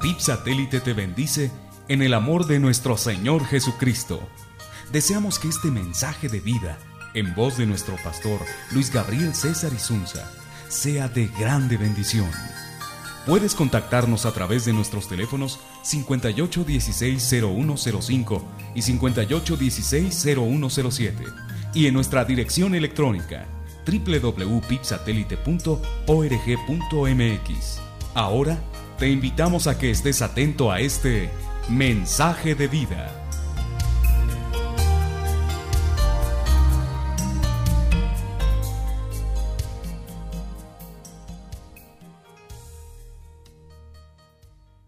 PIP Satélite te bendice en el amor de nuestro Señor Jesucristo. Deseamos que este mensaje de vida, en voz de nuestro pastor Luis Gabriel César Isunza, sea de grande bendición. Puedes contactarnos a través de nuestros teléfonos 5816-0105 y 5816-0107 y en nuestra dirección electrónica www.pipsatélite.org.mx. Ahora te invitamos a que estés atento a este mensaje de vida.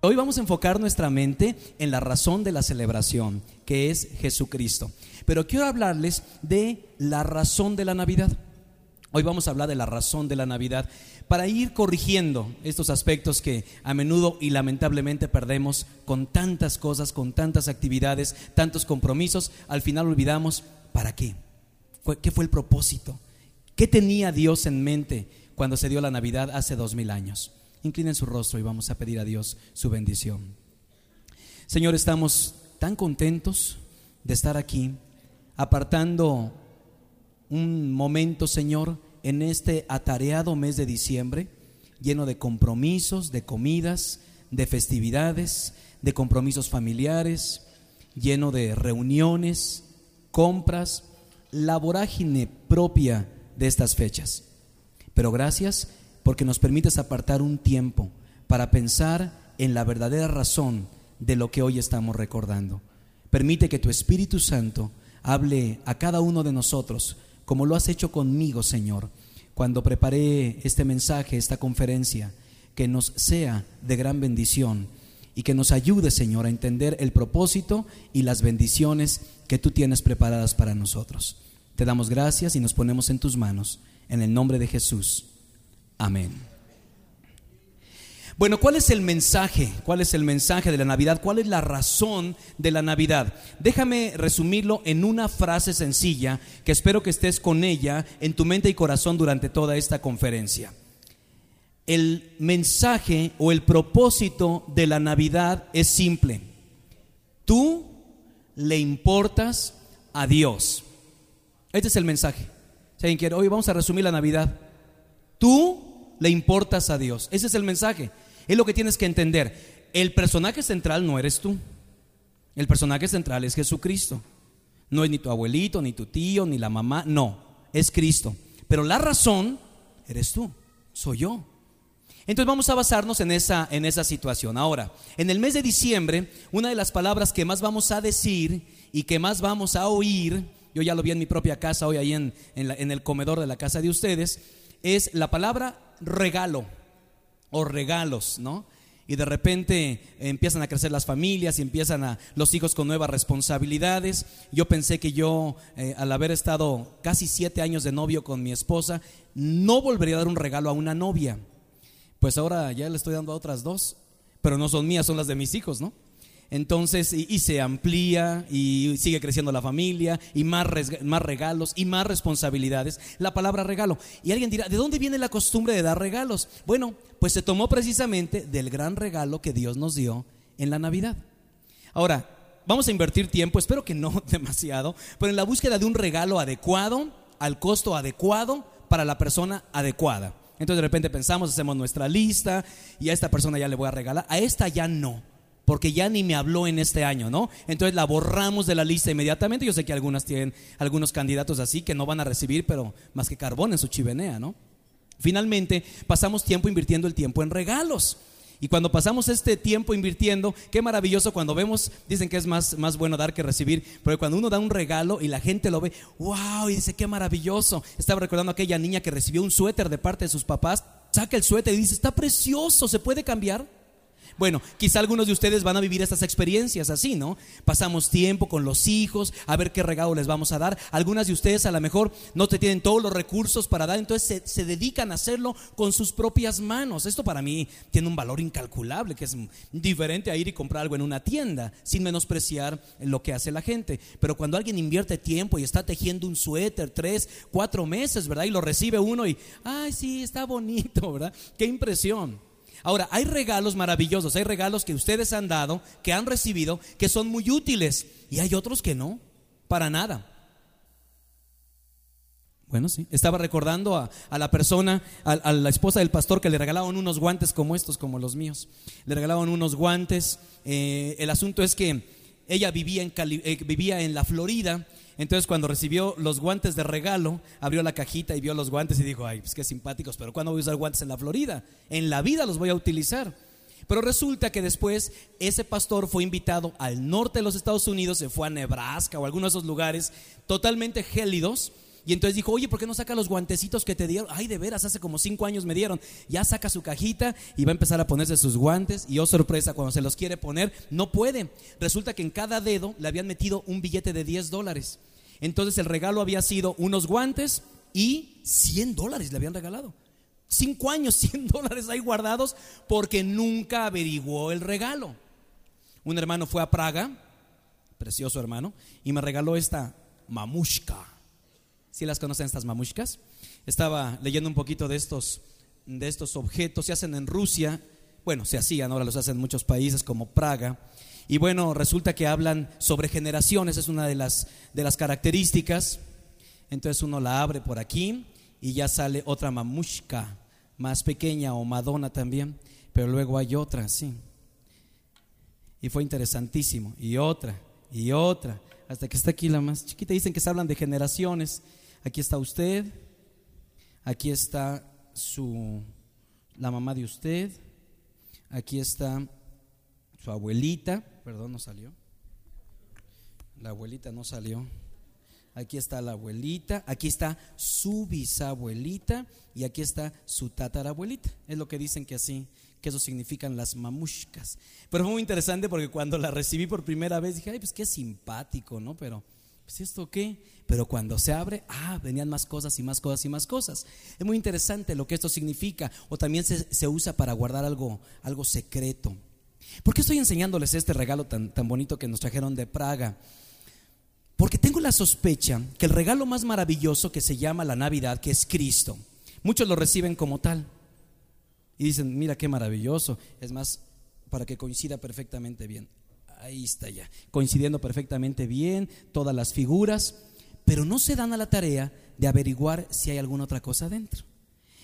Hoy vamos a enfocar nuestra mente en la razón de la celebración, que es Jesucristo. Pero quiero hablarles de la razón de la Navidad. Hoy vamos a hablar de la razón de la Navidad para ir corrigiendo estos aspectos que a menudo y lamentablemente perdemos con tantas cosas, con tantas actividades, tantos compromisos. Al final olvidamos para qué. ¿Qué fue el propósito? ¿Qué tenía Dios en mente cuando se dio la Navidad hace dos mil años? Inclinen su rostro y vamos a pedir a Dios su bendición. Señor, estamos tan contentos de estar aquí, apartando un momento, Señor, en este atareado mes de diciembre, lleno de compromisos, de comidas, de festividades, de compromisos familiares, lleno de reuniones, compras, la vorágine propia de estas fechas. Pero gracias porque nos permites apartar un tiempo para pensar en la verdadera razón de lo que hoy estamos recordando. Permite que tu Espíritu Santo hable a cada uno de nosotros, como lo has hecho conmigo, Señor, cuando preparé este mensaje, esta conferencia, que nos sea de gran bendición y que nos ayude, Señor, a entender el propósito y las bendiciones que tú tienes preparadas para nosotros. Te damos gracias y nos ponemos en tus manos, en el nombre de Jesús. Amén. Bueno, ¿cuál es el mensaje? ¿Cuál es el mensaje de la Navidad? ¿Cuál es la razón de la Navidad? Déjame resumirlo en una frase sencilla que espero que estés con ella en tu mente y corazón durante toda esta conferencia. El mensaje o el propósito de la Navidad es simple. Tú le importas a Dios. Este es el mensaje. hoy vamos a resumir la Navidad. Tú le importas a Dios. Ese es el mensaje. Es lo que tienes que entender. El personaje central no eres tú. El personaje central es Jesucristo. No es ni tu abuelito, ni tu tío, ni la mamá. No, es Cristo. Pero la razón eres tú, soy yo. Entonces vamos a basarnos en esa, en esa situación. Ahora, en el mes de diciembre, una de las palabras que más vamos a decir y que más vamos a oír, yo ya lo vi en mi propia casa hoy ahí en, en el comedor de la casa de ustedes, es la palabra regalo o regalos, ¿no? Y de repente empiezan a crecer las familias y empiezan a los hijos con nuevas responsabilidades. Yo pensé que yo, eh, al haber estado casi siete años de novio con mi esposa, no volvería a dar un regalo a una novia. Pues ahora ya le estoy dando a otras dos, pero no son mías, son las de mis hijos, ¿no? Entonces, y, se amplía y sigue creciendo la familia y más, más regalos y más responsabilidades. La palabra regalo. Y alguien dirá, ¿de dónde viene la costumbre de dar regalos? Bueno, pues se tomó precisamente del gran regalo que Dios nos dio en la Navidad. Ahora, vamos a invertir tiempo, espero que no demasiado, pero en la búsqueda de un regalo adecuado, al costo adecuado, para la persona adecuada. Entonces de repente pensamos, hacemos nuestra lista y a esta persona ya le voy a regalar, a esta ya no porque ya ni me habló en este año, ¿no? Entonces la borramos de la lista inmediatamente. Yo sé que algunas tienen algunos candidatos así que no van a recibir, pero más que carbón en su chimenea, ¿no? Finalmente, pasamos tiempo invirtiendo el tiempo en regalos. Y cuando pasamos este tiempo invirtiendo, qué maravilloso cuando vemos, dicen que es más, más bueno dar que recibir, pero cuando uno da un regalo y la gente lo ve, wow, y dice, qué maravilloso. Estaba recordando a aquella niña que recibió un suéter de parte de sus papás, saca el suéter y dice, está precioso, ¿se puede cambiar? Bueno, quizá algunos de ustedes van a vivir estas experiencias así, ¿no? Pasamos tiempo con los hijos, a ver qué regalo les vamos a dar. Algunas de ustedes a lo mejor no te tienen todos los recursos para dar, entonces se, dedican a hacerlo con sus propias manos. Esto para mí tiene un valor incalculable, que es diferente a ir y comprar algo en una tienda, sin menospreciar lo que hace la gente. Pero cuando alguien invierte tiempo y está tejiendo un suéter tres, cuatro meses, ¿verdad? Y lo recibe uno y, ay, sí, está bonito, ¿verdad? Qué impresión. Ahora, hay regalos maravillosos, hay regalos que ustedes han dado, que han recibido, que son muy útiles, y hay otros que no, para nada. Bueno, sí. Estaba recordando a, la persona, a, la esposa del pastor, que le regalaban unos guantes como estos, como los míos. Le regalaban unos guantes. Eh, el asunto es que ella vivía en, eh, vivía en la Florida. Entonces, cuando recibió los guantes de regalo, abrió la cajita y vio los guantes y dijo: Ay, pues qué simpáticos, pero ¿cuándo voy a usar guantes en la Florida? En la vida los voy a utilizar. Pero resulta que después ese pastor fue invitado al norte de los Estados Unidos, se fue a Nebraska o alguno de esos lugares totalmente gélidos y entonces dijo, oye, ¿por qué no saca los guantecitos que te dieron? Ay, de veras, hace como cinco años me dieron. Ya saca su cajita y va a empezar a ponerse sus guantes. Y oh sorpresa, cuando se los quiere poner, no puede. Resulta que en cada dedo le habían metido un billete de 10 dólares. Entonces el regalo había sido unos guantes y 100 dólares le habían regalado. Cinco años, 100 dólares ahí guardados porque nunca averiguó el regalo. Un hermano fue a Praga, precioso hermano, y me regaló esta mamushka si las conocen estas mamushkas? Estaba leyendo un poquito de estos, de estos objetos. Se hacen en Rusia. Bueno, se hacían, ahora los hacen en muchos países como Praga. Y bueno, resulta que hablan sobre generaciones, es una de las, de las características. Entonces uno la abre por aquí y ya sale otra mamushka, más pequeña o Madonna también, pero luego hay otra, sí. Y fue interesantísimo. Y otra, y otra, hasta que está aquí la más chiquita. Dicen que se hablan de generaciones. Aquí está usted, aquí está su la mamá de usted, aquí está su abuelita, perdón, no salió. La abuelita no salió. Aquí está la abuelita, aquí está su bisabuelita y aquí está su tatarabuelita. Es lo que dicen que así, que eso significan las mamushkas. Pero fue muy interesante porque cuando la recibí por primera vez dije, ay, pues qué simpático, ¿no? Pero pues esto qué, pero cuando se abre, ah, venían más cosas y más cosas y más cosas. Es muy interesante lo que esto significa, o también se, usa para guardar algo, algo secreto. ¿Por qué estoy enseñándoles este regalo tan, tan bonito que nos trajeron de Praga? Porque tengo la sospecha que el regalo más maravilloso que se llama la Navidad, que es Cristo, muchos lo reciben como tal. Y dicen, mira qué maravilloso. Es más, para que coincida perfectamente bien ahí está ya, coincidiendo perfectamente bien todas las figuras, pero no se dan a la tarea de averiguar si hay alguna otra cosa dentro.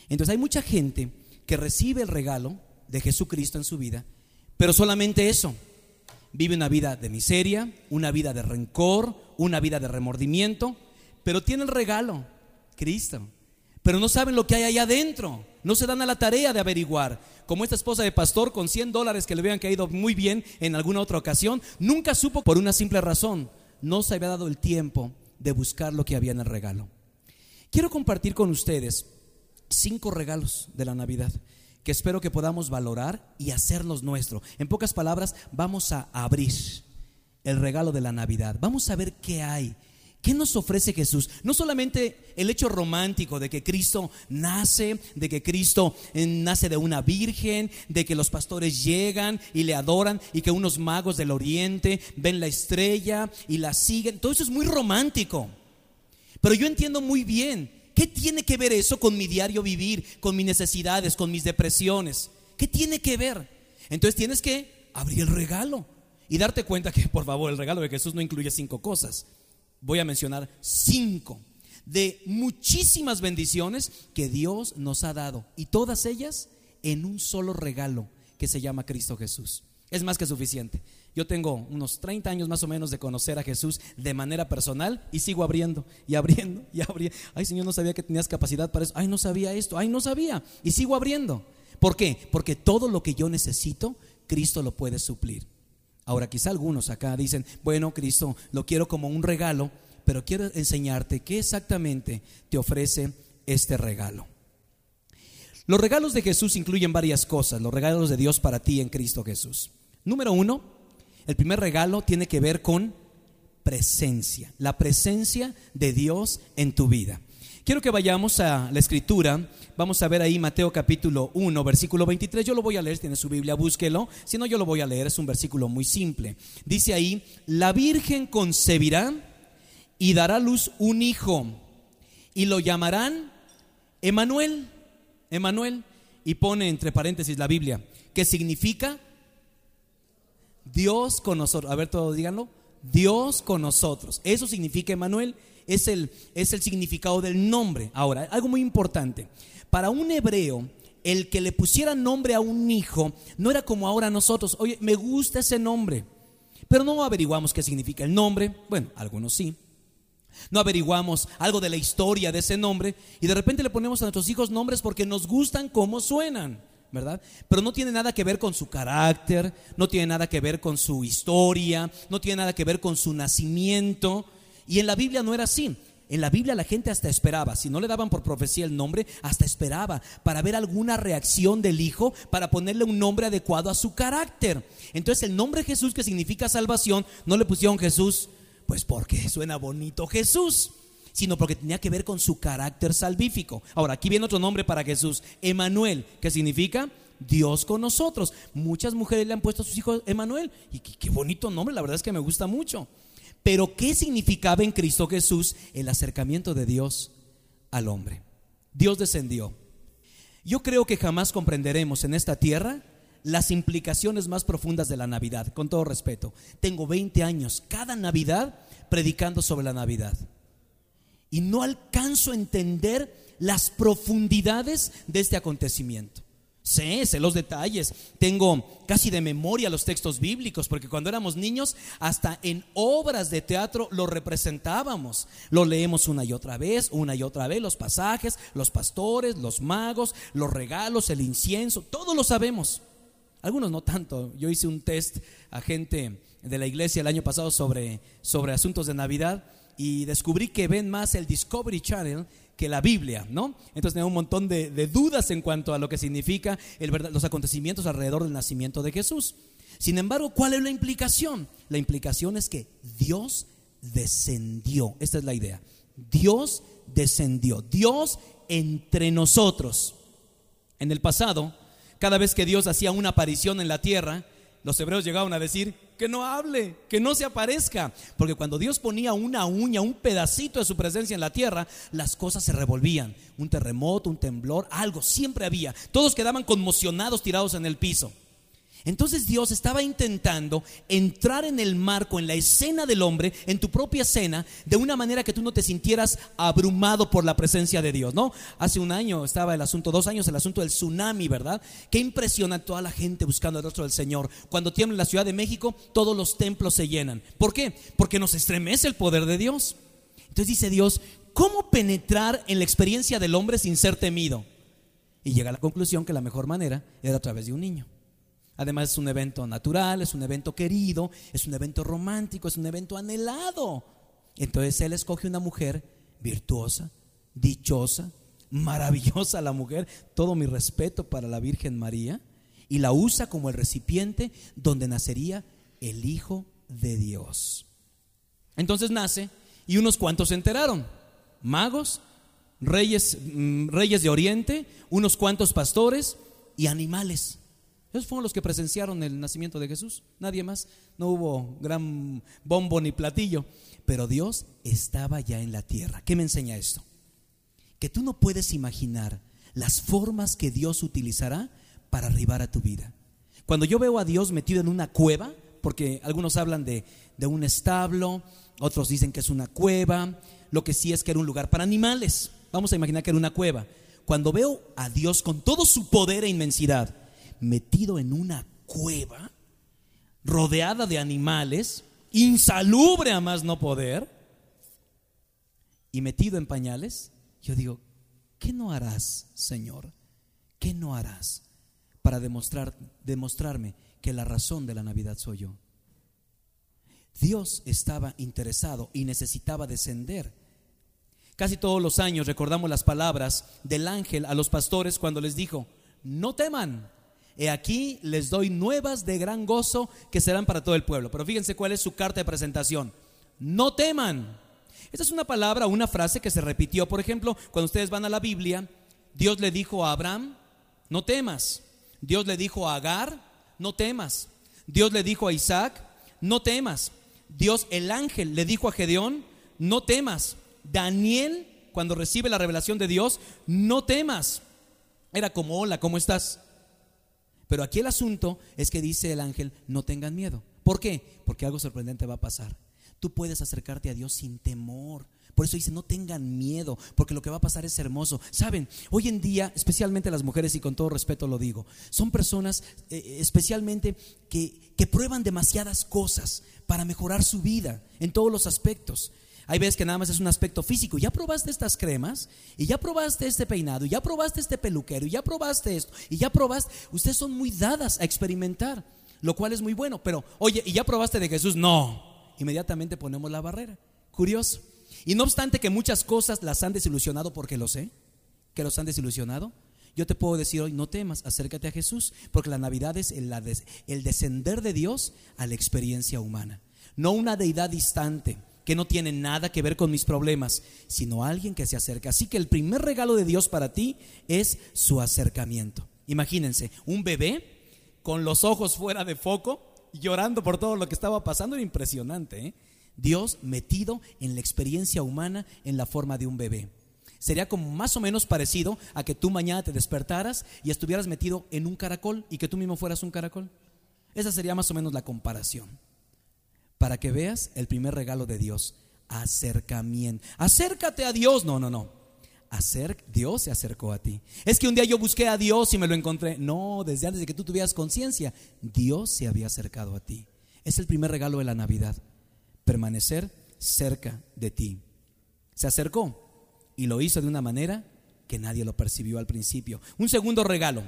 Entonces hay mucha gente que recibe el regalo de Jesucristo en su vida, pero solamente eso. Vive una vida de miseria, una vida de rencor, una vida de remordimiento, pero tiene el regalo, Cristo pero no saben lo que hay allá adentro. No se dan a la tarea de averiguar. Como esta esposa de pastor con 100 dólares que le habían caído muy bien en alguna otra ocasión, nunca supo por una simple razón. No se había dado el tiempo de buscar lo que había en el regalo. Quiero compartir con ustedes cinco regalos de la Navidad que espero que podamos valorar y hacernos nuestro. En pocas palabras, vamos a abrir el regalo de la Navidad. Vamos a ver qué hay ¿Qué nos ofrece Jesús? No solamente el hecho romántico de que Cristo nace, de que Cristo eh, nace de una virgen, de que los pastores llegan y le adoran y que unos magos del oriente ven la estrella y la siguen. Todo eso es muy romántico. Pero yo entiendo muy bien, ¿qué tiene que ver eso con mi diario vivir, con mis necesidades, con mis depresiones? ¿Qué tiene que ver? Entonces tienes que abrir el regalo y darte cuenta que, por favor, el regalo de Jesús no incluye cinco cosas voy a mencionar cinco de muchísimas bendiciones que Dios nos ha dado y todas ellas en un solo regalo que se llama Cristo Jesús. Es más que suficiente. Yo tengo unos 30 años más o menos de conocer a Jesús de manera personal y sigo abriendo y abriendo y abriendo. Ay, Señor, no sabía que tenías capacidad para eso. Ay, no sabía esto. Ay, no sabía. Y sigo abriendo. ¿Por qué? Porque todo lo que yo necesito, Cristo lo puede suplir. Ahora quizá algunos acá dicen, bueno, Cristo, lo quiero como un regalo, pero quiero enseñarte qué exactamente te ofrece este regalo. Los regalos de Jesús incluyen varias cosas, los regalos de Dios para ti en Cristo Jesús. Número uno, el primer regalo tiene que ver con presencia, la presencia de Dios en tu vida. Quiero que vayamos a la escritura. Vamos a ver ahí Mateo capítulo 1, versículo 23. Yo lo voy a leer, tiene su Biblia, búsquelo. Si no, yo lo voy a leer, es un versículo muy simple. Dice ahí, la Virgen concebirá y dará luz un hijo y lo llamarán Emanuel. Emanuel. y pone entre paréntesis la Biblia, que significa Dios con nosotros. A ver, todos díganlo. Dios con nosotros. Eso significa Emanuel. Es el, es el significado del nombre. Ahora, algo muy importante. Para un hebreo, el que le pusiera nombre a un hijo no era como ahora nosotros. Oye, me gusta ese nombre. Pero no averiguamos qué significa el nombre. Bueno, algunos sí. No averiguamos algo de la historia de ese nombre y de repente le ponemos a nuestros hijos nombres porque nos gustan cómo suenan. ¿Verdad? Pero no tiene nada que ver con su carácter, no tiene nada que ver con su historia, no tiene nada que ver con su nacimiento. Y en la Biblia no era así. En la Biblia la gente hasta esperaba, si no le daban por profecía el nombre, hasta esperaba para ver alguna reacción del hijo, para ponerle un nombre adecuado a su carácter. Entonces el nombre Jesús, que significa salvación, no le pusieron Jesús, pues porque suena bonito Jesús sino porque tenía que ver con su carácter salvífico. Ahora, aquí viene otro nombre para Jesús, Emanuel, que significa Dios con nosotros. Muchas mujeres le han puesto a sus hijos Emanuel, y qué, bonito nombre, la verdad es que me gusta mucho. Pero, ¿qué significaba en Cristo Jesús el acercamiento de Dios al hombre? Dios descendió. Yo creo que jamás comprenderemos en esta tierra las implicaciones más profundas de la Navidad, con todo respeto. Tengo 20 años cada Navidad predicando sobre la Navidad y no alcanzo a entender las profundidades de este acontecimiento. Sé, sé los detalles, tengo casi de memoria los textos bíblicos, porque cuando éramos niños, hasta en obras de teatro lo representábamos. Lo leemos una y otra vez, una y otra vez, los pasajes, los pastores, los magos, los regalos, el incienso, todo lo sabemos. Algunos no tanto. Yo hice un test a gente de la iglesia el año pasado sobre, sobre asuntos de Navidad y descubrí que ven más el Discovery Channel que la Biblia, ¿no? Entonces tengo un montón de, dudas en cuanto a lo que significa los acontecimientos alrededor del nacimiento de Jesús. Sin embargo, ¿cuál es la implicación? La implicación es que Dios descendió. Esta es la idea. Dios descendió. Dios entre nosotros. En el pasado, cada vez que Dios hacía una aparición en la tierra, los hebreos llegaban a decir, que no hable, que no se aparezca. Porque cuando Dios ponía una uña, un pedacito de su presencia en la tierra, las cosas se revolvían. Un terremoto, un temblor, algo, siempre había. Todos quedaban conmocionados, tirados en el piso. Entonces Dios estaba intentando entrar en el marco, en la escena del hombre, en tu propia escena, de una manera que tú no te sintieras abrumado por la presencia de Dios, ¿no? Hace un año estaba el asunto, dos años el asunto del tsunami, ¿verdad? Qué impresiona toda la gente buscando el rostro del Señor. Cuando tiembla la Ciudad de México, todos los templos se llenan. ¿Por qué? Porque nos estremece el poder de Dios. Entonces dice Dios, ¿cómo penetrar en la experiencia del hombre sin ser temido? Y llega a la conclusión que la mejor manera era a través de un niño. Además es un evento natural, es un evento querido, es un evento romántico, es un evento anhelado. Entonces él escoge una mujer virtuosa, dichosa, maravillosa la mujer, todo mi respeto para la Virgen María, y la usa como el recipiente donde nacería el Hijo de Dios. Entonces nace y unos cuantos se enteraron, magos, reyes, mm, reyes de Oriente, unos cuantos pastores y animales. Esos fueron los que presenciaron el nacimiento de Jesús, nadie más. No hubo gran bombo ni platillo, pero Dios estaba ya en la tierra. ¿Qué me enseña esto? Que tú no puedes imaginar las formas que Dios utilizará para arribar a tu vida. Cuando yo veo a Dios metido en una cueva, porque algunos hablan de, de un establo, otros dicen que es una cueva, lo que sí es que era un lugar para animales. Vamos a imaginar que era una cueva. Cuando veo a Dios con todo su poder e inmensidad, metido en una cueva, rodeada de animales, insalubre a más no poder, y metido en pañales, yo digo, ¿qué no harás, Señor? ¿Qué no harás para demostrar, demostrarme que la razón de la Navidad soy yo? Dios estaba interesado y necesitaba descender. Casi todos los años recordamos las palabras del ángel a los pastores cuando les dijo, no teman, He aquí les doy nuevas de gran gozo que serán para todo el pueblo. Pero fíjense cuál es su carta de presentación. No teman. Esta es una palabra, una frase que se repitió. Por ejemplo, cuando ustedes van a la Biblia, Dios le dijo a Abraham, no temas. Dios le dijo a Agar, no temas. Dios le dijo a Isaac, no temas. Dios, el ángel, le dijo a Gedeón, no temas. Daniel, cuando recibe la revelación de Dios, no temas. Era como, hola, ¿cómo estás? Pero aquí el asunto es que dice el ángel, no tengan miedo. ¿Por qué? Porque algo sorprendente va a pasar. Tú puedes acercarte a Dios sin temor. Por eso dice, no tengan miedo, porque lo que va a pasar es hermoso. Saben, hoy en día, especialmente las mujeres, y con todo respeto lo digo, son personas eh, especialmente que, que prueban demasiadas cosas para mejorar su vida en todos los aspectos. Hay veces que nada más es un aspecto físico. Ya probaste estas cremas, y ya probaste este peinado, y ya probaste este peluquero, y ya probaste esto, y ya probaste. Ustedes son muy dadas a experimentar, lo cual es muy bueno. Pero, oye, ¿y ya probaste de Jesús? No. Inmediatamente ponemos la barrera. Curioso. Y no obstante que muchas cosas las han desilusionado porque lo sé, que los han desilusionado, yo te puedo decir hoy, no temas, acércate a Jesús, porque la Navidad es el, el descender de Dios a la experiencia humana. No una deidad distante que no tiene nada que ver con mis problemas, sino alguien que se acerca. Así que el primer regalo de Dios para ti es su acercamiento. Imagínense, un bebé con los ojos fuera de foco, llorando por todo lo que estaba pasando, era impresionante. ¿eh? Dios metido en la experiencia humana en la forma de un bebé. Sería como más o menos parecido a que tú mañana te despertaras y estuvieras metido en un caracol y que tú mismo fueras un caracol. Esa sería más o menos la comparación. Para que veas el primer regalo de Dios, acercamiento. Acércate a Dios. No, no, no. Dios se acercó a ti. Es que un día yo busqué a Dios y me lo encontré. No, desde antes de que tú tuvieras conciencia, Dios se había acercado a ti. Es el primer regalo de la Navidad permanecer cerca de ti. Se acercó y lo hizo de una manera que nadie lo percibió al principio. Un segundo regalo.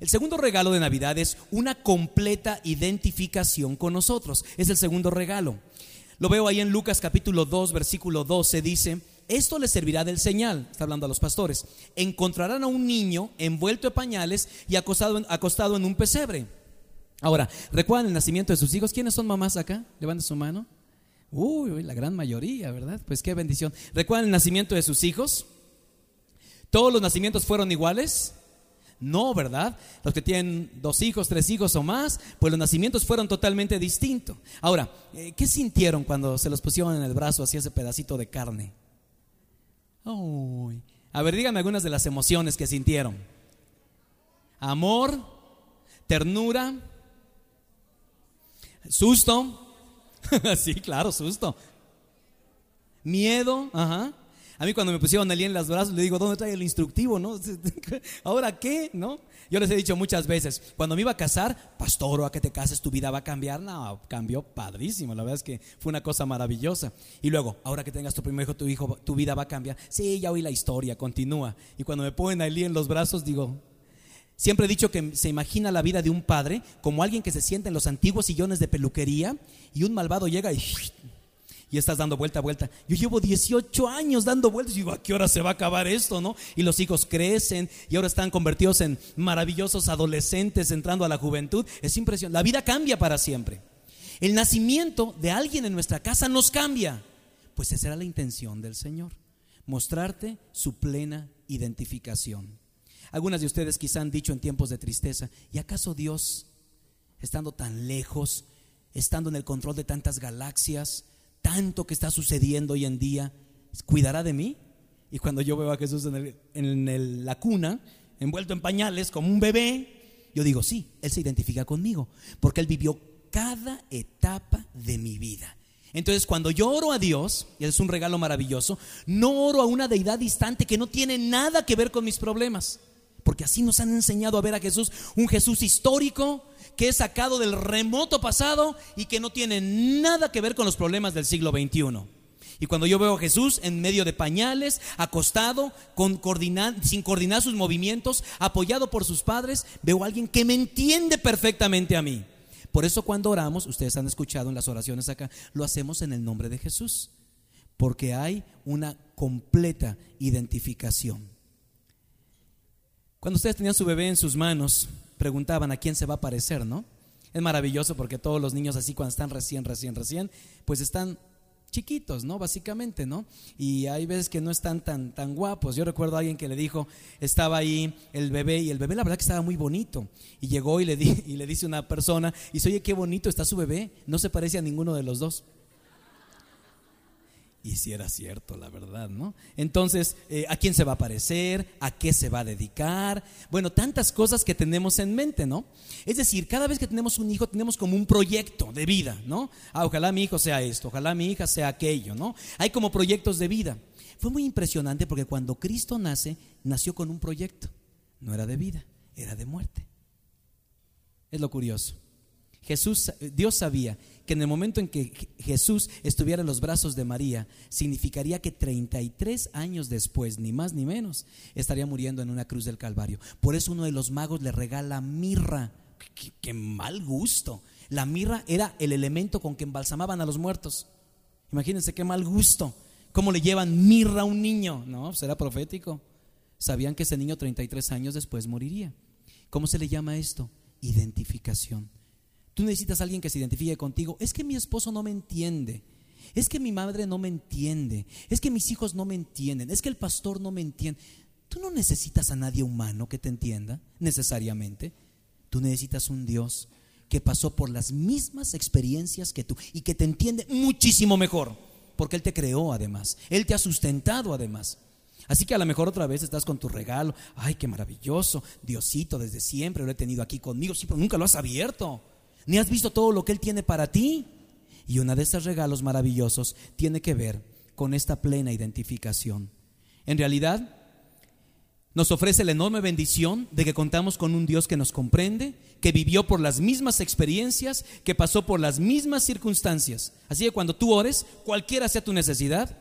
El segundo regalo de Navidad es una completa identificación con nosotros. Es el segundo regalo. Lo veo ahí en Lucas capítulo 2, versículo 12. Dice, esto les servirá del señal, está hablando a los pastores. Encontrarán a un niño envuelto en pañales y acostado en, acostado en un pesebre. Ahora, ¿recuerdan el nacimiento de sus hijos? ¿Quiénes son mamás acá? Levanten su mano. Uy, la gran mayoría, ¿verdad? Pues qué bendición. ¿Recuerdan el nacimiento de sus hijos? ¿Todos los nacimientos fueron iguales? No, ¿verdad? Los que tienen dos hijos, tres hijos o más, pues los nacimientos fueron totalmente distintos. Ahora, eh, ¿qué sintieron cuando se los pusieron en el brazo así ese pedacito de carne? Uy. A ver, díganme algunas de las emociones que sintieron. Amor, ternura, susto, sí, claro, susto. Miedo, ajá. A mí cuando me pusieron el en los brazos le digo, ¿dónde trae el instructivo? ¿No? ¿Ahora qué? ¿No? Yo les he dicho muchas veces, cuando me iba a casar, pastor, a que te cases tu vida va a cambiar. No, cambió padrísimo, la verdad es que fue una cosa maravillosa. Y luego, ahora que tengas tu primer hijo, tu hijo, tu vida va a cambiar. Sí, ya oí la historia, continúa. Y cuando me ponen a Eli en los brazos, digo, Siempre he dicho que se imagina la vida de un padre como alguien que se sienta en los antiguos sillones de peluquería y un malvado llega y, y estás dando vuelta a vuelta. Yo llevo 18 años dando vueltas y digo, ¿a qué hora se va a acabar esto? ¿no? Y los hijos crecen y ahora están convertidos en maravillosos adolescentes entrando a la juventud. Es impresionante. La vida cambia para siempre. El nacimiento de alguien en nuestra casa nos cambia. Pues esa era la intención del Señor, mostrarte su plena identificación. Algunas de ustedes quizá han dicho en tiempos de tristeza, ¿y acaso Dios, estando tan lejos, estando en el control de tantas galaxias, tanto que está sucediendo hoy en día, cuidará de mí? Y cuando yo veo a Jesús en, la cuna, envuelto en pañales como un bebé, yo digo, sí, Él se identifica conmigo, porque Él vivió cada etapa de mi vida. Entonces, cuando yo oro a Dios, y es un regalo maravilloso, no oro a una deidad distante que no tiene nada que ver con mis problemas. Porque así nos han enseñado a ver a Jesús, un Jesús histórico que es sacado del remoto pasado y que no tiene nada que ver con los problemas del siglo XXI. Y cuando yo veo a Jesús en medio de pañales, acostado, con sin coordinar sus movimientos, apoyado por sus padres, veo a alguien que me entiende perfectamente a mí. Por eso cuando oramos, ustedes han escuchado en las oraciones acá, lo hacemos en el nombre de Jesús, porque hay una completa identificación. Cuando ustedes tenían su bebé en sus manos, preguntaban a quién se va a parecer, ¿no? Es maravilloso porque todos los niños así cuando están recién, recién, recién, pues están chiquitos, ¿no? Básicamente, ¿no? Y hay veces que no están tan, tan guapos. Yo recuerdo a alguien que le dijo, estaba ahí el bebé y el bebé la verdad que estaba muy bonito. Y llegó y le, di, y le dice una persona, y oye, qué bonito está su bebé, no se parece a ninguno de los dos. Y si era cierto, la verdad, ¿no? Entonces, eh, ¿a quién se va a parecer? ¿A qué se va a dedicar? Bueno, tantas cosas que tenemos en mente, ¿no? Es decir, cada vez que tenemos un hijo, tenemos como un proyecto de vida, ¿no? Ah, ojalá mi hijo sea esto, ojalá mi hija sea aquello, ¿no? Hay como proyectos de vida. Fue muy impresionante porque cuando Cristo nace, nació con un proyecto. No era de vida, era de muerte. Es lo curioso. Jesús, Dios sabía que en el momento en que Jesús estuviera en los brazos de María, significaría que 33 años después, ni más ni menos, estaría muriendo en una cruz del Calvario. Por eso uno de los magos le regala mirra. Qué, mal gusto. La mirra era el elemento con que embalsamaban a los muertos. Imagínense qué mal gusto. ¿Cómo le llevan mirra a un niño? No, será pues profético. Sabían que ese niño 33 años después moriría. ¿Cómo se le llama esto? Identificación. Tú necesitas a alguien que se identifique contigo. Es que mi esposo no me entiende. Es que mi madre no me entiende. Es que mis hijos no me entienden. Es que el pastor no me entiende. Tú no necesitas a nadie humano que te entienda necesariamente. Tú necesitas un Dios que pasó por las mismas experiencias que tú y que te entiende muchísimo mejor. Porque Él te creó además. Él te ha sustentado además. Así que a lo mejor otra vez estás con tu regalo. Ay, qué maravilloso. Diosito, desde siempre lo he tenido aquí conmigo. Sí, pero nunca lo has abierto ni has visto todo lo que Él tiene para ti. Y uno de estos regalos maravillosos tiene que ver con esta plena identificación. En realidad, nos ofrece la enorme bendición de que contamos con un Dios que nos comprende, que vivió por las mismas experiencias, que pasó por las mismas circunstancias. Así que cuando tú ores, cualquiera sea tu necesidad,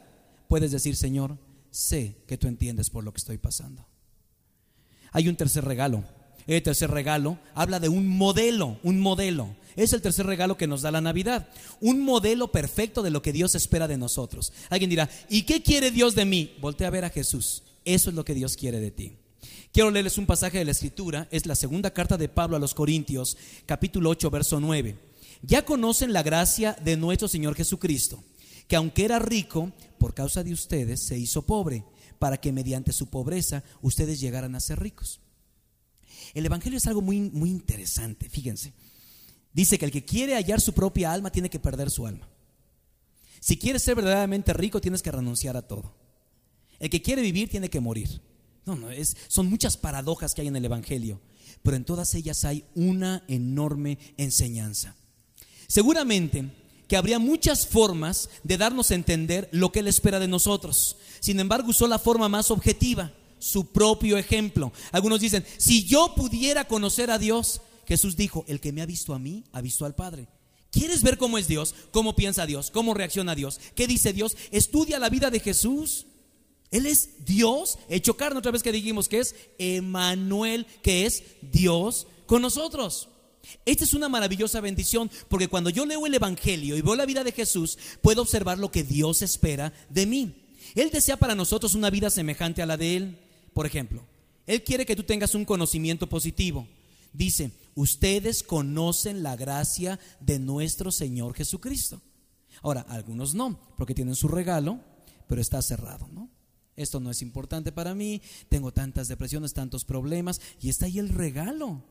puedes decir, Señor, sé que tú entiendes por lo que estoy pasando. Hay un tercer regalo el tercer regalo habla de un modelo, un modelo. Es el tercer regalo que nos da la Navidad. Un modelo perfecto de lo que Dios espera de nosotros. Alguien dirá, ¿y qué quiere Dios de mí? Voltea a ver a Jesús. Eso es lo que Dios quiere de ti. Quiero leerles un pasaje de la Escritura. Es la segunda carta de Pablo a los Corintios, capítulo 8, verso 9. Ya conocen la gracia de nuestro Señor Jesucristo, que aunque era rico, por causa de ustedes se hizo pobre, para que mediante su pobreza ustedes llegaran a ser ricos. El Evangelio es algo muy, muy interesante, fíjense. Dice que el que quiere hallar su propia alma tiene que perder su alma. Si quieres ser verdaderamente rico, tienes que renunciar a todo. El que quiere vivir tiene que morir. No, no, es, son muchas paradojas que hay en el Evangelio, pero en todas ellas hay una enorme enseñanza. Seguramente que habría muchas formas de darnos a entender lo que Él espera de nosotros. Sin embargo, usó la forma más objetiva su propio ejemplo. Algunos dicen, si yo pudiera conocer a Dios, Jesús dijo, el que me ha visto a mí, ha visto al Padre. ¿Quieres ver cómo es Dios? ¿Cómo piensa Dios? ¿Cómo reacciona Dios? ¿Qué dice Dios? Estudia la vida de Jesús. Él es Dios hecho carne. Otra vez que dijimos que es Emanuel, que es Dios con nosotros. Esta es una maravillosa bendición porque cuando yo leo el Evangelio y veo la vida de Jesús, puedo observar lo que Dios espera de mí. Él desea para nosotros una vida semejante a la de Él. Por ejemplo, Él quiere que tú tengas un conocimiento positivo. Dice, ustedes conocen la gracia de nuestro Señor Jesucristo. Ahora, algunos no, porque tienen su regalo, pero está cerrado, ¿no? Esto no es importante para mí, tengo tantas depresiones, tantos problemas, y está ahí el regalo,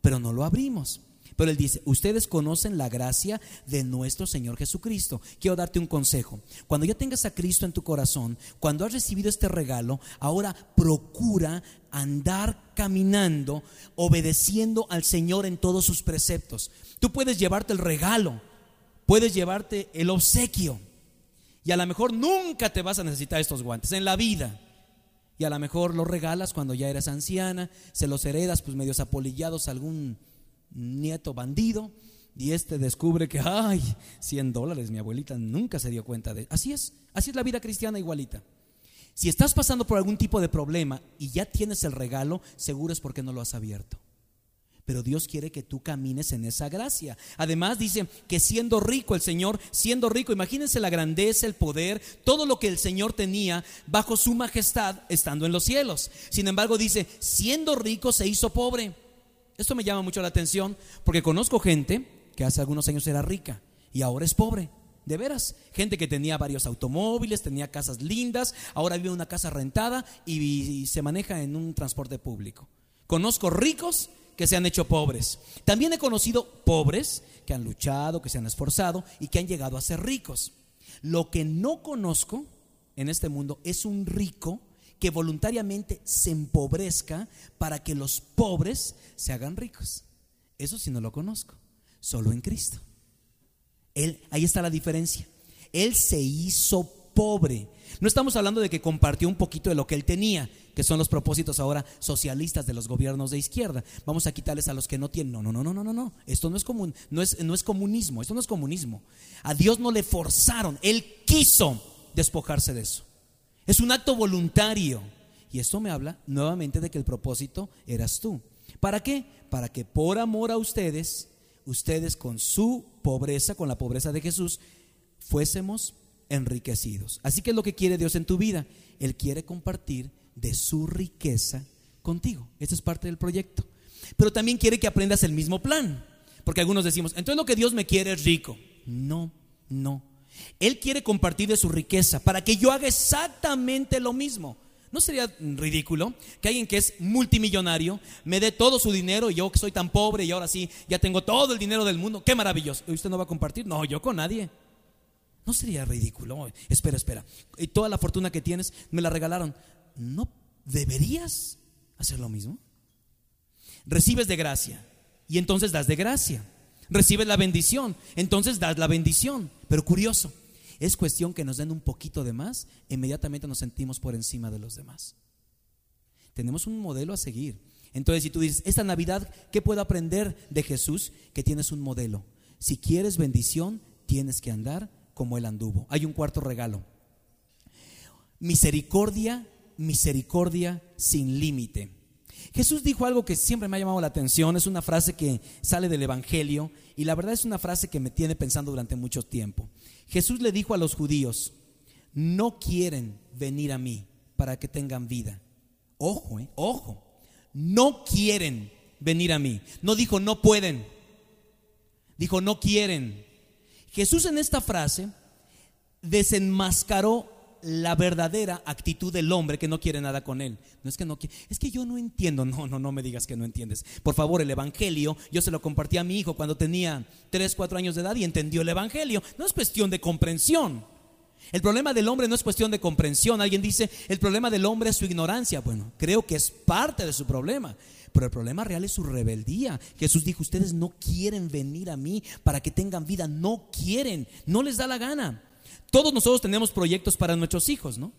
pero no lo abrimos. Pero él dice, ustedes conocen la gracia de nuestro Señor Jesucristo. Quiero darte un consejo. Cuando ya tengas a Cristo en tu corazón, cuando has recibido este regalo, ahora procura andar caminando, obedeciendo al Señor en todos sus preceptos. Tú puedes llevarte el regalo, puedes llevarte el obsequio. Y a lo mejor nunca te vas a necesitar estos guantes en la vida. Y a lo mejor los regalas cuando ya eres anciana, se los heredas pues medios apolillados algún nieto bandido y este descubre que, ay, 100 dólares, mi abuelita nunca se dio cuenta de... Así es, así es la vida cristiana igualita. Si estás pasando por algún tipo de problema y ya tienes el regalo, seguro es porque no lo has abierto. Pero Dios quiere que tú camines en esa gracia. Además dice que siendo rico el Señor, siendo rico, imagínense la grandeza, el poder, todo lo que el Señor tenía bajo su majestad estando en los cielos. Sin embargo dice, siendo rico se hizo pobre esto me llama mucho la atención porque conozco gente que hace algunos años era rica y ahora es pobre. De veras, gente que tenía varios automóviles, tenía casas lindas, ahora vive en una casa rentada y, se maneja en un transporte público. Conozco ricos que se han hecho pobres. También he conocido pobres que han luchado, que se han esforzado y que han llegado a ser ricos. Lo que no conozco en este mundo es un rico que voluntariamente se empobrezca para que los pobres se hagan ricos. Eso sí no lo conozco, solo en Cristo. Él, ahí está la diferencia. Él se hizo pobre. No estamos hablando de que compartió un poquito de lo que él tenía, que son los propósitos ahora socialistas de los gobiernos de izquierda. Vamos a quitarles a los que no tienen. No, no, no, no, no, no. Esto no es común, no es, no es comunismo, esto no es comunismo. A Dios no le forzaron, él quiso despojarse de eso. Es un acto voluntario. Y esto me habla nuevamente de que el propósito eras tú. ¿Para qué? Para que por amor a ustedes, ustedes con su pobreza, con la pobreza de Jesús, fuésemos enriquecidos. Así que es lo que quiere Dios en tu vida. Él quiere compartir de su riqueza contigo. Esta es parte del proyecto. Pero también quiere que aprendas el mismo plan. Porque algunos decimos, entonces lo que Dios me quiere es rico. No, no. Él quiere compartir de su riqueza para que yo haga exactamente lo mismo. ¿No sería ridículo que alguien que es multimillonario me dé todo su dinero y yo que soy tan pobre y ahora sí ya tengo todo el dinero del mundo? Qué maravilloso. ¿Y usted no va a compartir? No, yo con nadie. ¿No sería ridículo? Espera, espera. Y toda la fortuna que tienes me la regalaron. ¿No deberías hacer lo mismo? Recibes de gracia y entonces das de gracia. Recibes la bendición, entonces das la bendición. Pero curioso, es cuestión que nos den un poquito de más, inmediatamente nos sentimos por encima de los demás. Tenemos un modelo a seguir. Entonces, si tú dices, esta Navidad, ¿qué puedo aprender de Jesús? Que tienes un modelo. Si quieres bendición, tienes que andar como Él anduvo. Hay un cuarto regalo. Misericordia, misericordia sin límite. Jesús dijo algo que siempre me ha llamado la atención, es una frase que sale del Evangelio y la verdad es una frase que me tiene pensando durante mucho tiempo. Jesús le dijo a los judíos, no quieren venir a mí para que tengan vida. Ojo, eh, ojo, no quieren venir a mí. No dijo no pueden, dijo no quieren. Jesús en esta frase desenmascaró la verdadera actitud del hombre que no quiere nada con él. No es que no quiere, es que yo no entiendo. No, no, no me digas que no entiendes. Por favor, el evangelio, yo se lo compartí a mi hijo cuando tenía 3, 4 años de edad y entendió el evangelio. No es cuestión de comprensión. El problema del hombre no es cuestión de comprensión. Alguien dice, el problema del hombre es su ignorancia. Bueno, creo que es parte de su problema. Pero el problema real es su rebeldía. Jesús dijo, ustedes no quieren venir a mí para que tengan vida. No quieren, no les da la gana. Todos nosotros tenemos proyectos para nuestros hijos, ¿no?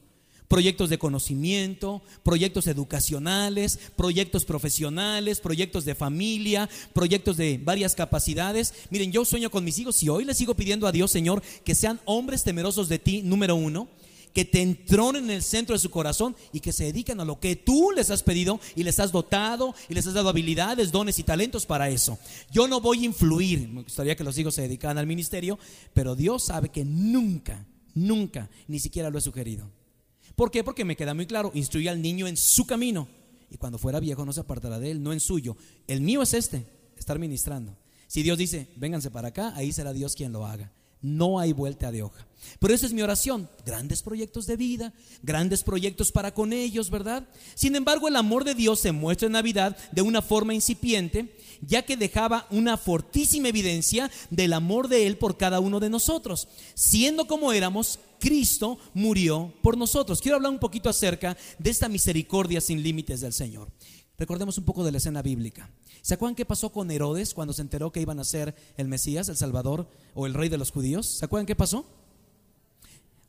Proyectos de conocimiento, proyectos educacionales, proyectos profesionales, proyectos de familia, proyectos de varias capacidades. Miren, yo sueño con mis hijos y hoy les sigo pidiendo a Dios, Señor, que sean hombres temerosos de ti, número uno que te entronen en el centro de su corazón y que se dediquen a lo que tú les has pedido y les has dotado y les has dado habilidades, dones y talentos para eso. Yo no voy a influir, me gustaría que los hijos se dedicaran al ministerio, pero Dios sabe que nunca, nunca, ni siquiera lo he sugerido. ¿Por qué? Porque me queda muy claro, instruye al niño en su camino y cuando fuera viejo no se apartará de él, no en suyo. El mío es este, estar ministrando. Si Dios dice, vénganse para acá, ahí será Dios quien lo haga no hay vuelta de hoja. Pero esa es mi oración. Grandes proyectos de vida, grandes proyectos para con ellos, ¿verdad? Sin embargo, el amor de Dios se muestra en Navidad de una forma incipiente, ya que dejaba una fortísima evidencia del amor de Él por cada uno de nosotros. Siendo como éramos, Cristo murió por nosotros. Quiero hablar un poquito acerca de esta misericordia sin límites del Señor. Recordemos un poco de la escena bíblica. ¿Se acuerdan qué pasó con Herodes cuando se enteró que iban a ser el Mesías, el Salvador o el rey de los judíos? ¿Se acuerdan qué pasó?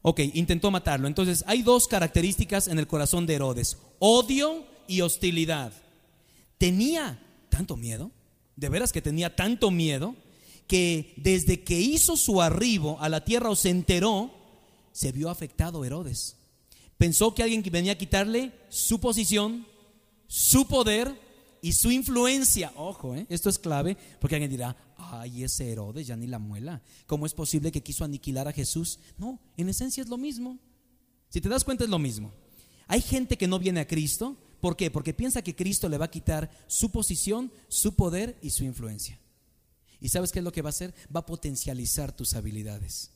Ok, intentó matarlo. Entonces, hay dos características en el corazón de Herodes, odio y hostilidad. Tenía tanto miedo, de veras que tenía tanto miedo, que desde que hizo su arribo a la tierra o se enteró, se vio afectado Herodes. Pensó que alguien venía a quitarle su posición, su poder y su influencia. Ojo, ¿eh? esto es clave porque alguien dirá, ay, ese Herodes ya ni la muela. ¿Cómo es posible que quiso aniquilar a Jesús? No, en esencia es lo mismo. Si te das cuenta es lo mismo. Hay gente que no viene a Cristo. ¿Por qué? Porque piensa que Cristo le va a quitar su posición, su poder y su influencia. ¿Y sabes qué es lo que va a hacer? Va a potencializar tus habilidades.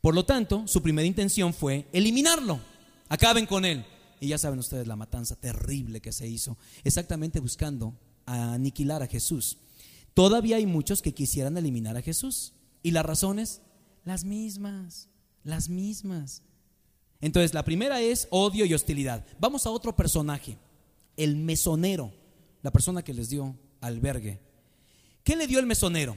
Por lo tanto, su primera intención fue eliminarlo. Acaben con él. Y ya saben ustedes la matanza terrible que se hizo, exactamente buscando aniquilar a Jesús. Todavía hay muchos que quisieran eliminar a Jesús. ¿Y las razones? Las mismas, las mismas. Entonces, la primera es odio y hostilidad. Vamos a otro personaje, el mesonero, la persona que les dio albergue. ¿Qué le dio el mesonero?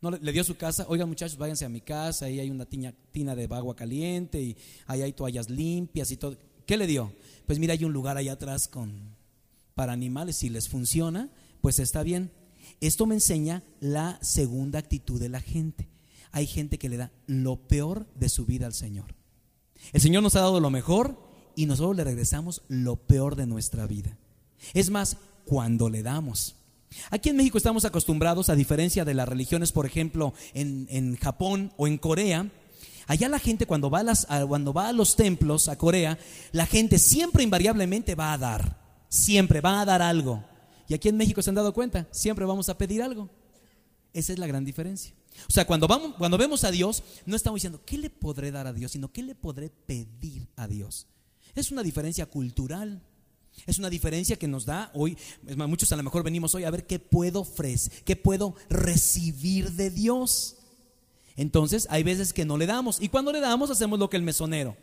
No, le dio su casa, oigan muchachos, váyanse a mi casa, ahí hay una tina de agua caliente y ahí hay toallas limpias y todo. ¿Qué le dio? Pues mira, hay un lugar allá atrás con para animales, si les funciona, pues está bien. Esto me enseña la segunda actitud de la gente. Hay gente que le da lo peor de su vida al Señor. El Señor nos ha dado lo mejor y nosotros le regresamos lo peor de nuestra vida. Es más, cuando le damos. Aquí en México estamos acostumbrados, a diferencia de las religiones, por ejemplo, en, Japón o en Corea, allá la gente cuando va, a las, cuando va a los templos, a Corea, la gente siempre invariablemente va a dar, siempre va a dar algo. Y aquí en México se han dado cuenta, siempre vamos a pedir algo. Esa es la gran diferencia. O sea, cuando, vamos, cuando vemos a Dios, no estamos diciendo, ¿qué le podré dar a Dios? Sino, ¿qué le podré pedir a Dios? Es una diferencia cultural. Es una diferencia que nos da hoy, muchos a lo mejor venimos hoy a ver qué puedo ofrecer, qué puedo recibir de Dios. Entonces hay veces que no le damos y cuando le damos hacemos lo que el mesonero,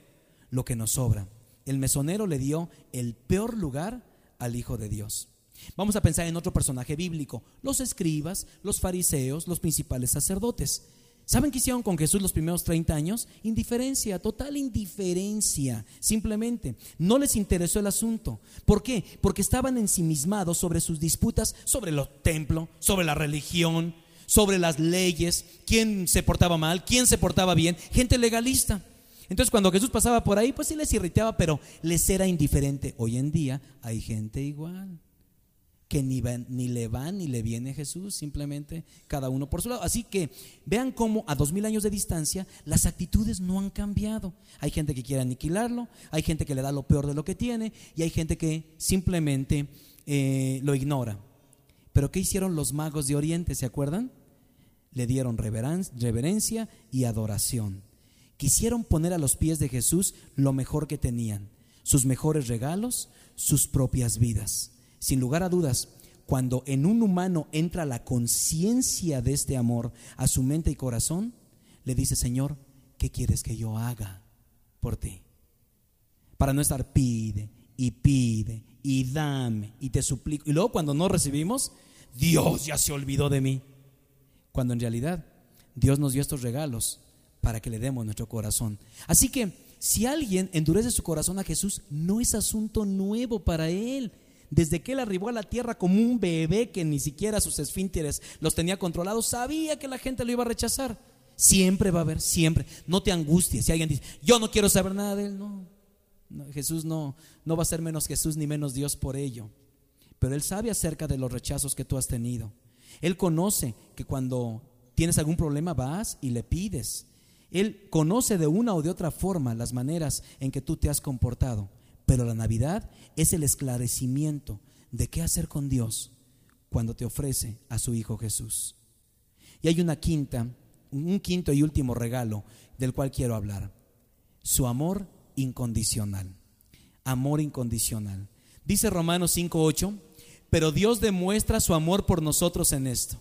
lo que nos sobra. El mesonero le dio el peor lugar al Hijo de Dios. Vamos a pensar en otro personaje bíblico, los escribas, los fariseos, los principales sacerdotes. ¿Saben qué hicieron con Jesús los primeros 30 años? Indiferencia, total indiferencia, simplemente. No les interesó el asunto. ¿Por qué? Porque estaban ensimismados sobre sus disputas sobre los templos, sobre la religión, sobre las leyes, quién se portaba mal, quién se portaba bien, gente legalista. Entonces cuando Jesús pasaba por ahí, pues sí les irritaba, pero les era indiferente. Hoy en día hay gente igual que ni, ni, le va ni le viene Jesús, simplemente cada uno por su lado. Así que vean cómo a dos mil años de distancia las actitudes no han cambiado. Hay gente que quiere aniquilarlo, hay gente que le da lo peor de lo que tiene y hay gente que simplemente eh, lo ignora. Pero ¿qué hicieron los magos de Oriente? ¿Se acuerdan? Le dieron reverencia y adoración. Quisieron poner a los pies de Jesús lo mejor que tenían, sus mejores regalos, sus propias vidas. Sin lugar a dudas, cuando en un humano entra la conciencia de este amor a su mente y corazón, le dice, Señor, ¿qué quieres que yo haga por ti? Para no estar pide y pide y dame y te suplico. Y luego cuando no recibimos, Dios ya se olvidó de mí. Cuando en realidad Dios nos dio estos regalos para que le demos nuestro corazón. Así que si alguien endurece su corazón a Jesús, no es asunto nuevo para él desde que él arribó a la tierra como un bebé que ni siquiera sus esfínteres los tenía controlados, sabía que la gente lo iba a rechazar. Siempre va a haber, siempre. No te angusties. Si alguien dice, yo no quiero saber nada de él, no. Jesús no, no va a ser menos Jesús ni menos Dios por ello. Pero Él sabe acerca de los rechazos que tú has tenido. Él conoce que cuando tienes algún problema vas y le pides. Él conoce de una o de otra forma las maneras en que tú te has comportado. Pero la Navidad es el esclarecimiento de qué hacer con Dios cuando te ofrece a su Hijo Jesús. Y hay una quinta, un quinto y último regalo del cual quiero hablar. Su amor incondicional. Amor incondicional. Dice Romanos 5:8, pero Dios demuestra su amor por nosotros en esto,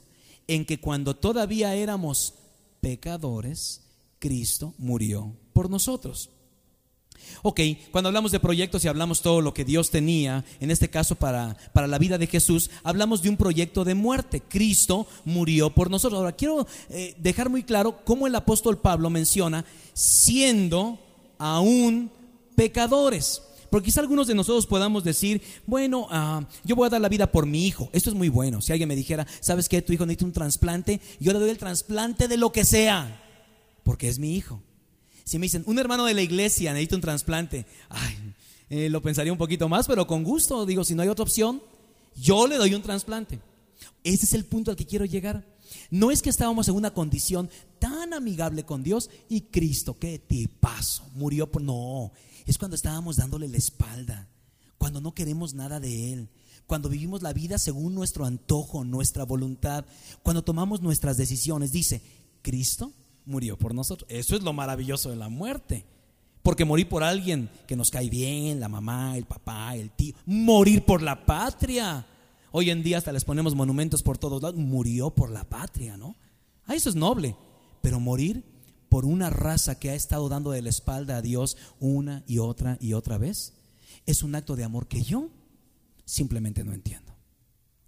en que cuando todavía éramos pecadores, Cristo murió por nosotros. Ok, cuando hablamos de proyectos y hablamos todo lo que Dios tenía, en este caso para, para la vida de Jesús, hablamos de un proyecto de muerte. Cristo murió por nosotros. Ahora, quiero eh, dejar muy claro cómo el apóstol Pablo menciona siendo aún pecadores. Porque quizá algunos de nosotros podamos decir, bueno, ah, yo voy a dar la vida por mi hijo. Esto es muy bueno. Si alguien me dijera, ¿sabes qué? Tu hijo necesita un trasplante. Yo le doy el trasplante de lo que sea. Porque es mi hijo. Si me dicen, un hermano de la iglesia necesita un trasplante, ay, eh, lo pensaría un poquito más, pero con gusto, digo, si no hay otra opción, yo le doy un trasplante. Ese es el punto al que quiero llegar. No es que estábamos en una condición tan amigable con Dios y Cristo, qué tipazo, murió por... No, es cuando estábamos dándole la espalda, cuando no queremos nada de Él, cuando vivimos la vida según nuestro antojo, nuestra voluntad, cuando tomamos nuestras decisiones. Dice, Cristo murió por nosotros. Eso es lo maravilloso de la muerte. Porque morir por alguien que nos cae bien, la mamá, el papá, el tío, morir por la patria. Hoy en día hasta les ponemos monumentos por todos lados. Murió por la patria, ¿no? Ah, eso es noble. Pero morir por una raza que ha estado dando de la espalda a Dios una y otra y otra vez? Es un acto de amor que yo simplemente no entiendo.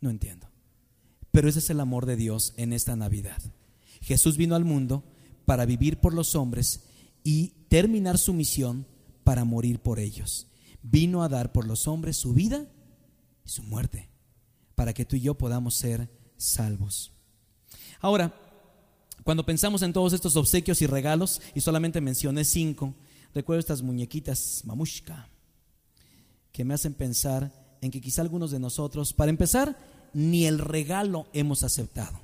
No entiendo. Pero ese es el amor de Dios en esta Navidad. Jesús vino al mundo para vivir por los hombres y terminar su misión para morir por ellos. Vino a dar por los hombres su vida y su muerte, para que tú y yo podamos ser salvos. Ahora, cuando pensamos en todos estos obsequios y regalos, y solamente mencioné cinco, recuerdo estas muñequitas mamushka, que me hacen pensar en que quizá algunos de nosotros, para empezar, ni el regalo hemos aceptado.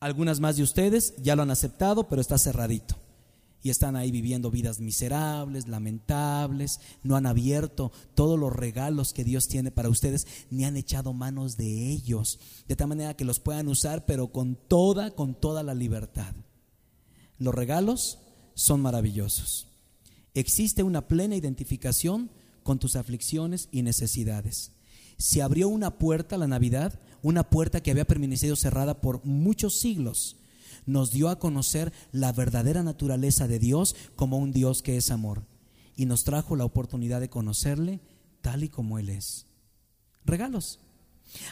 Algunas más de ustedes ya lo han aceptado, pero está cerradito. Y están ahí viviendo vidas miserables, lamentables, no han abierto todos los regalos que Dios tiene para ustedes, ni han echado manos de ellos, de tal manera que los puedan usar, pero con toda, con toda la libertad. Los regalos son maravillosos. Existe una plena identificación con tus aflicciones y necesidades. Se abrió una puerta la Navidad, una puerta que había permanecido cerrada por muchos siglos. Nos dio a conocer la verdadera naturaleza de Dios como un Dios que es amor. Y nos trajo la oportunidad de conocerle tal y como Él es. Regalos.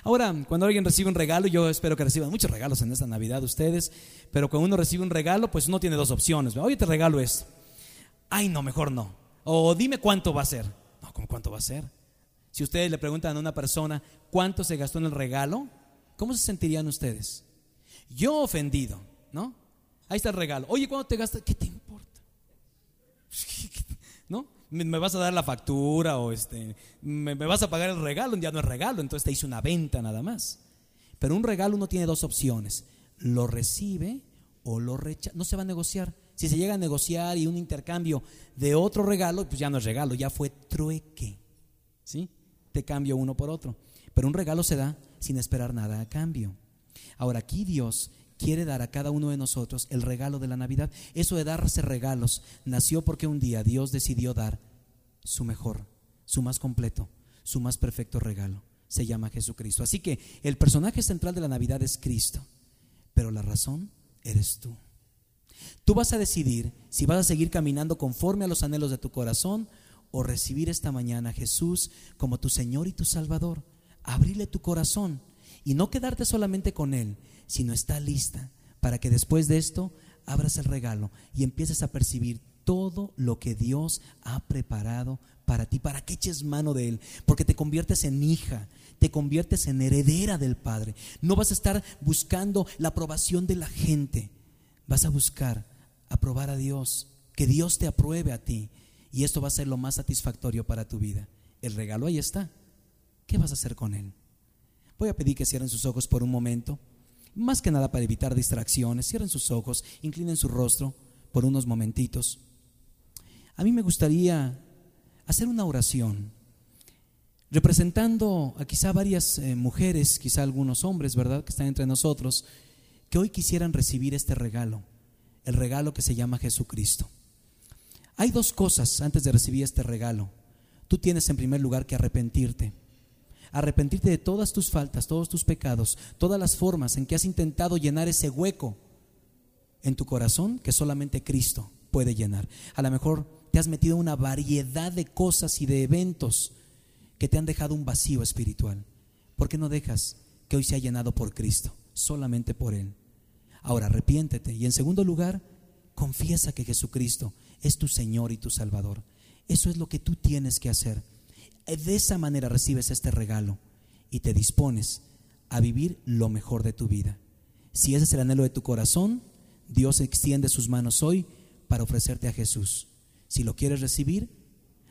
Ahora, cuando alguien recibe un regalo, yo espero que reciban muchos regalos en esta Navidad ustedes, pero cuando uno recibe un regalo, pues uno tiene dos opciones. Oye, te regalo esto. Ay, no, mejor no. O dime cuánto va a ser cuánto va a ser? Si ustedes le preguntan a una persona cuánto se gastó en el regalo, ¿cómo se sentirían ustedes? Yo ofendido, ¿no? Ahí está el regalo. Oye, ¿cuánto te gastas? ¿Qué te importa? ¿No? ¿Me vas a dar la factura o este, me, vas a pagar el regalo? Ya no es regalo, entonces te hice una venta nada más. Pero un regalo uno tiene dos opciones. Lo recibe o lo rechaza. No se va a negociar. Si se llega a negociar y un intercambio de otro regalo, pues ya no es regalo, ya fue trueque. ¿Sí? Te cambio uno por otro. Pero un regalo se da sin esperar nada a cambio. Ahora aquí Dios quiere dar a cada uno de nosotros el regalo de la Navidad. Eso de darse regalos nació porque un día Dios decidió dar su mejor, su más completo, su más perfecto regalo. Se llama Jesucristo. Así que el personaje central de la Navidad es Cristo, pero la razón eres tú. Tú vas a decidir si vas a seguir caminando conforme a los anhelos de tu corazón o recibir esta mañana a Jesús como tu Señor y tu Salvador. Abrirle tu corazón y no quedarte solamente con Él, sino estar lista para que después de esto abras el regalo y empieces a percibir todo lo que Dios ha preparado para ti, para que eches mano de Él, porque te conviertes en hija, te conviertes en heredera del Padre. No vas a estar buscando la aprobación de la gente, vas a buscar aprobar a Dios, que Dios te apruebe a ti. Y esto va a ser lo más satisfactorio para tu vida. El regalo ahí está. ¿Qué vas a hacer con él? Voy a pedir que cierren sus ojos por un momento. Más que nada para evitar distracciones. Cierren sus ojos, inclinen su rostro por unos momentitos. A mí me gustaría hacer una oración representando a quizá varias eh, mujeres, quizá algunos hombres, ¿verdad?, que están entre nosotros que hoy quisieran recibir este regalo, el regalo que se llama Jesucristo. Hay dos cosas antes de recibir este regalo. Tú tienes en primer lugar que arrepentirte. Arrepentirte de todas tus faltas, todos tus pecados, todas las formas en que has intentado llenar ese hueco en tu corazón que solamente Cristo puede llenar. A lo mejor te has metido una variedad de cosas y de eventos que te han dejado un vacío espiritual. ¿Por qué no dejas que hoy sea llenado por Cristo? solamente por Él. Ahora arrepiéntete y en segundo lugar, confiesa que Jesucristo es tu Señor y tu Salvador. Eso es lo que tú tienes que hacer. De esa manera recibes este regalo y te dispones a vivir lo mejor de tu vida. Si ese es el anhelo de tu corazón, Dios extiende sus manos hoy para ofrecerte a Jesús. Si lo quieres recibir,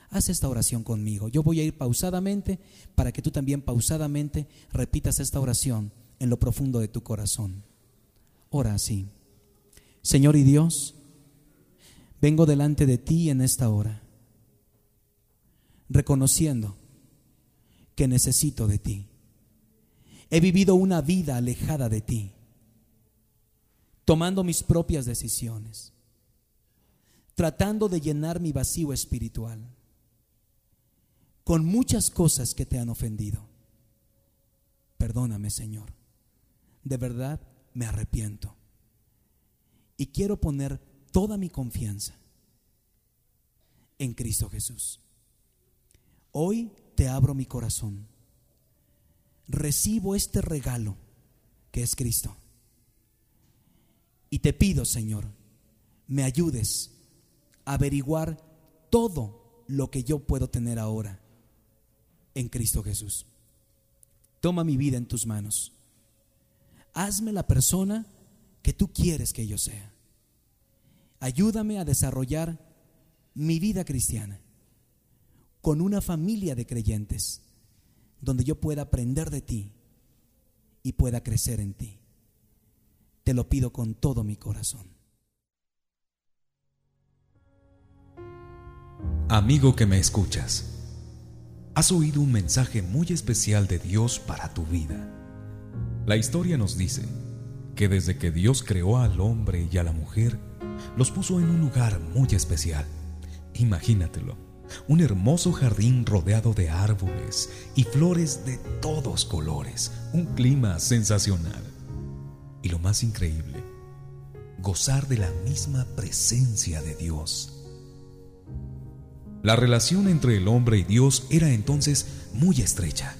haz esta oración conmigo. Yo voy a ir pausadamente para que tú también pausadamente repitas esta oración en lo profundo de tu corazón. Ora así. Señor y Dios, vengo delante de ti en esta hora, reconociendo que necesito de ti. He vivido una vida alejada de ti, tomando mis propias decisiones, tratando de llenar mi vacío espiritual con muchas cosas que te han ofendido. Perdóname, Señor de verdad me arrepiento. Y quiero poner toda mi confianza en Cristo Jesús. Hoy te abro mi corazón. Recibo este regalo que es Cristo. Y te pido, Señor, me ayudes a averiguar todo lo que yo puedo tener ahora en Cristo Jesús. Toma mi vida en tus manos. Hazme la persona que tú quieres que yo sea. Ayúdame a desarrollar mi vida cristiana con una familia de creyentes donde yo pueda aprender de ti y pueda crecer en ti. Te lo pido con todo mi corazón. Amigo que me escuchas, has oído un mensaje muy especial de Dios para tu vida. La historia nos dice que desde que Dios creó al hombre y a la mujer, los puso en un lugar muy especial. Imagínatelo, un hermoso jardín rodeado de árboles y flores de todos colores, un clima sensacional. Y lo más increíble, gozar de la misma presencia de Dios. La relación entre el hombre y Dios era entonces muy estrecha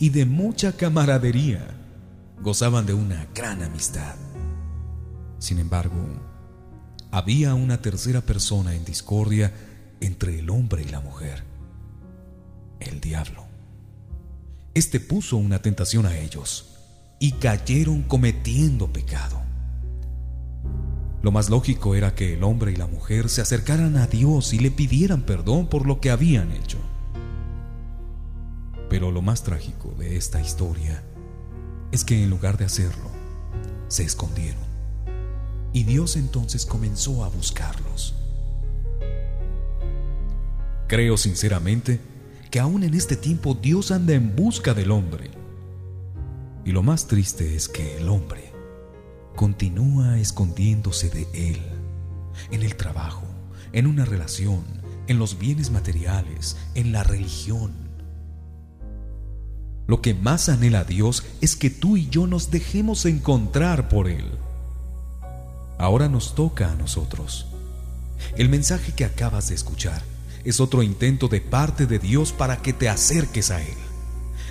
y de mucha camaradería. Gozaban de una gran amistad. Sin embargo, había una tercera persona en discordia entre el hombre y la mujer, el diablo. Este puso una tentación a ellos y cayeron cometiendo pecado. Lo más lógico era que el hombre y la mujer se acercaran a Dios y le pidieran perdón por lo que habían hecho. Pero lo más trágico de esta historia es que en lugar de hacerlo, se escondieron. Y Dios entonces comenzó a buscarlos. Creo sinceramente que aún en este tiempo Dios anda en busca del hombre. Y lo más triste es que el hombre continúa escondiéndose de él, en el trabajo, en una relación, en los bienes materiales, en la religión. Lo que más anhela Dios es que tú y yo nos dejemos encontrar por Él. Ahora nos toca a nosotros. El mensaje que acabas de escuchar es otro intento de parte de Dios para que te acerques a Él.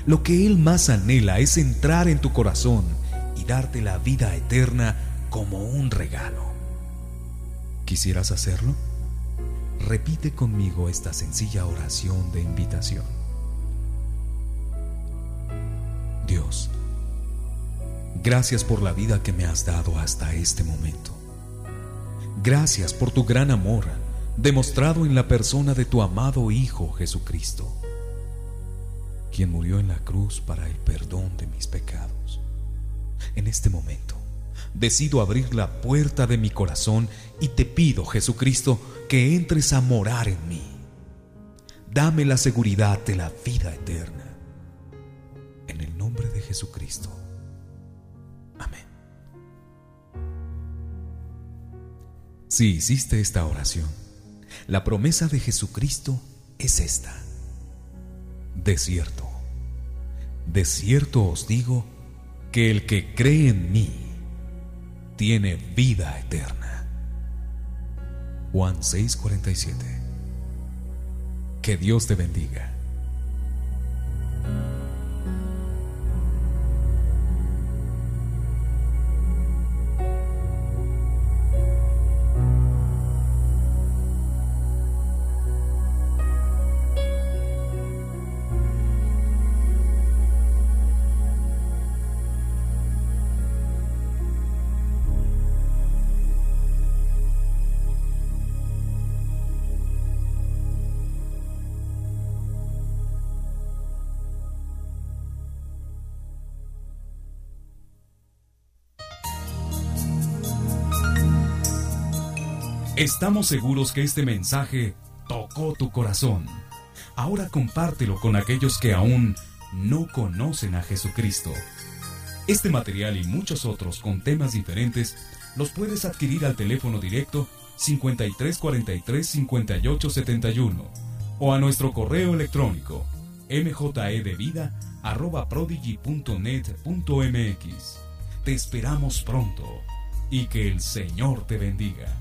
Lo que Él más anhela es entrar en tu corazón y darte la vida eterna como un regalo. ¿Quisieras hacerlo? Repite conmigo esta sencilla oración de invitación. Dios, gracias por la vida que me has dado hasta este momento. Gracias por tu gran amor demostrado en la persona de tu amado Hijo Jesucristo, quien murió en la cruz para el perdón de mis pecados. En este momento, decido abrir la puerta de mi corazón y te pido, Jesucristo, que entres a morar en mí. Dame la seguridad de la vida eterna. En el nombre de Jesucristo. Amén. Si hiciste esta oración, la promesa de Jesucristo es esta. De cierto, de cierto os digo que el que cree en mí tiene vida eterna. Juan 6:47 Que Dios te bendiga. Estamos seguros que este mensaje tocó tu corazón. Ahora compártelo con aquellos que aún no conocen a Jesucristo. Este material y muchos otros con temas diferentes los puedes adquirir al teléfono directo 5343 5871 o a nuestro correo electrónico mjedevida@prodigy.net.mx. Te esperamos pronto y que el Señor te bendiga.